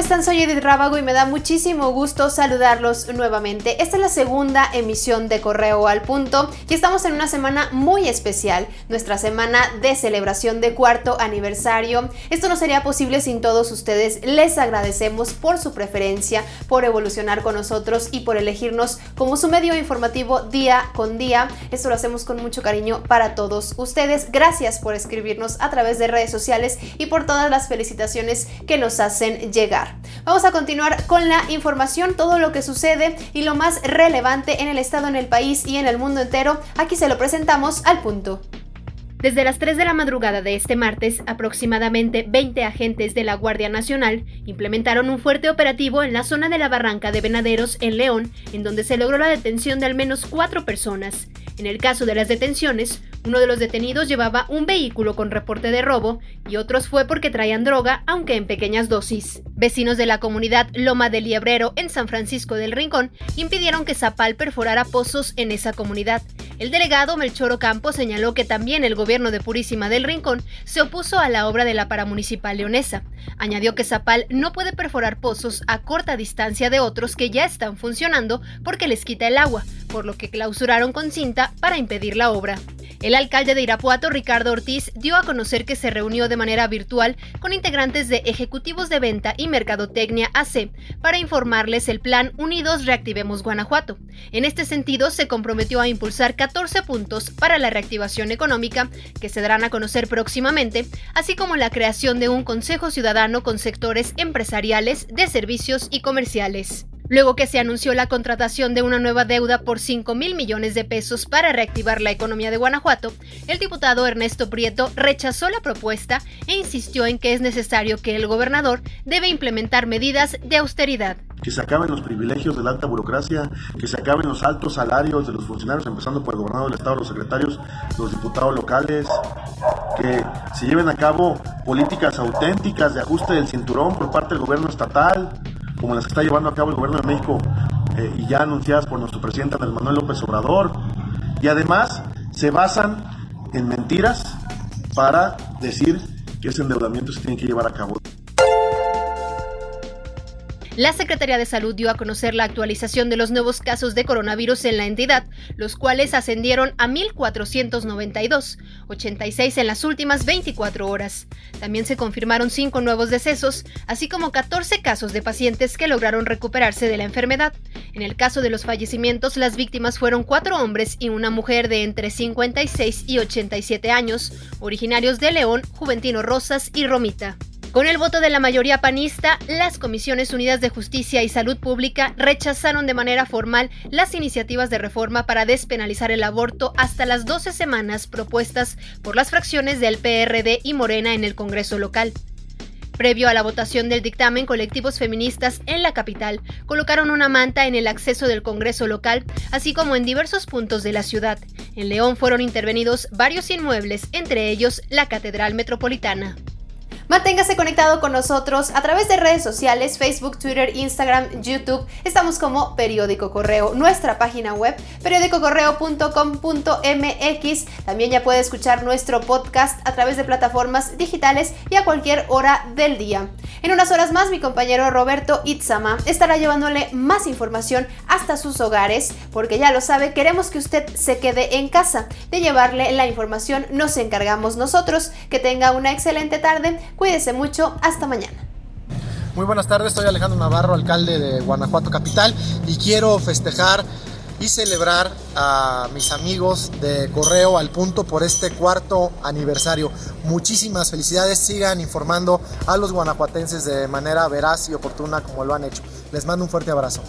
están? Soy Edith Rábago y me da muchísimo gusto saludarlos nuevamente. Esta es la segunda emisión de Correo al Punto y estamos en una semana muy especial, nuestra semana de celebración de cuarto aniversario. Esto no sería posible sin todos ustedes. Les agradecemos por su preferencia, por evolucionar con nosotros y por elegirnos como su medio informativo día con día. Esto lo hacemos con mucho cariño para todos ustedes. Gracias por escribirnos a través de redes sociales y por todas las felicitaciones que nos hacen llegar. Vamos a continuar con la información, todo lo que sucede y lo más relevante en el estado, en el país y en el mundo entero. Aquí se lo presentamos al punto. Desde las 3 de la madrugada de este martes, aproximadamente 20 agentes de la Guardia Nacional implementaron un fuerte operativo en la zona de la barranca de Venaderos, en León, en donde se logró la detención de al menos cuatro personas. En el caso de las detenciones, uno de los detenidos llevaba un vehículo con reporte de robo y otros fue porque traían droga, aunque en pequeñas dosis. Vecinos de la comunidad Loma del Liebrero en San Francisco del Rincón impidieron que Zapal perforara pozos en esa comunidad. El delegado Melchoro Campos señaló que también el gobierno de Purísima del Rincón se opuso a la obra de la paramunicipal leonesa. Añadió que Zapal no puede perforar pozos a corta distancia de otros que ya están funcionando porque les quita el agua, por lo que clausuraron con cinta para impedir la obra. El alcalde de Irapuato, Ricardo Ortiz, dio a conocer que se reunió de manera virtual con integrantes de ejecutivos de venta y mercadotecnia AC para informarles el plan Unidos Reactivemos Guanajuato. En este sentido, se comprometió a impulsar 14 puntos para la reactivación económica que se darán a conocer próximamente, así como la creación de un Consejo Ciudadano con sectores empresariales, de servicios y comerciales. Luego que se anunció la contratación de una nueva deuda por 5 mil millones de pesos para reactivar la economía de Guanajuato, el diputado Ernesto Prieto rechazó la propuesta e insistió en que es necesario que el gobernador debe implementar medidas de austeridad. Que se acaben los privilegios de la alta burocracia, que se acaben los altos salarios de los funcionarios, empezando por el gobernador del Estado, los secretarios, los diputados locales, que se lleven a cabo políticas auténticas de ajuste del cinturón por parte del gobierno estatal, como las que está llevando a cabo el gobierno de México eh, y ya anunciadas por nuestro presidente Andrés Manuel López Obrador. Y además se basan en mentiras para decir que ese endeudamiento se tiene que llevar a cabo. La Secretaría de Salud dio a conocer la actualización de los nuevos casos de coronavirus en la entidad, los cuales ascendieron a 1.492, 86 en las últimas 24 horas. También se confirmaron 5 nuevos decesos, así como 14 casos de pacientes que lograron recuperarse de la enfermedad. En el caso de los fallecimientos, las víctimas fueron cuatro hombres y una mujer de entre 56 y 87 años, originarios de León, Juventino Rosas y Romita. Con el voto de la mayoría panista, las Comisiones Unidas de Justicia y Salud Pública rechazaron de manera formal las iniciativas de reforma para despenalizar el aborto hasta las 12 semanas propuestas por las fracciones del PRD y Morena en el Congreso local. Previo a la votación del dictamen, colectivos feministas en la capital colocaron una manta en el acceso del Congreso local, así como en diversos puntos de la ciudad. En León fueron intervenidos varios inmuebles, entre ellos la Catedral Metropolitana. Manténgase conectado con nosotros a través de redes sociales, Facebook, Twitter, Instagram, YouTube. Estamos como Periódico Correo, nuestra página web, periódicocorreo.com.mx. También ya puede escuchar nuestro podcast a través de plataformas digitales y a cualquier hora del día. En unas horas más, mi compañero Roberto Itzama estará llevándole más información hasta sus hogares, porque ya lo sabe, queremos que usted se quede en casa. De llevarle la información nos encargamos nosotros. Que tenga una excelente tarde Cuídese mucho, hasta mañana. Muy buenas tardes, soy Alejandro Navarro, alcalde de Guanajuato Capital y quiero festejar y celebrar a mis amigos de Correo al Punto por este cuarto aniversario. Muchísimas felicidades, sigan informando a los guanajuatenses de manera veraz y oportuna como lo han hecho. Les mando un fuerte abrazo.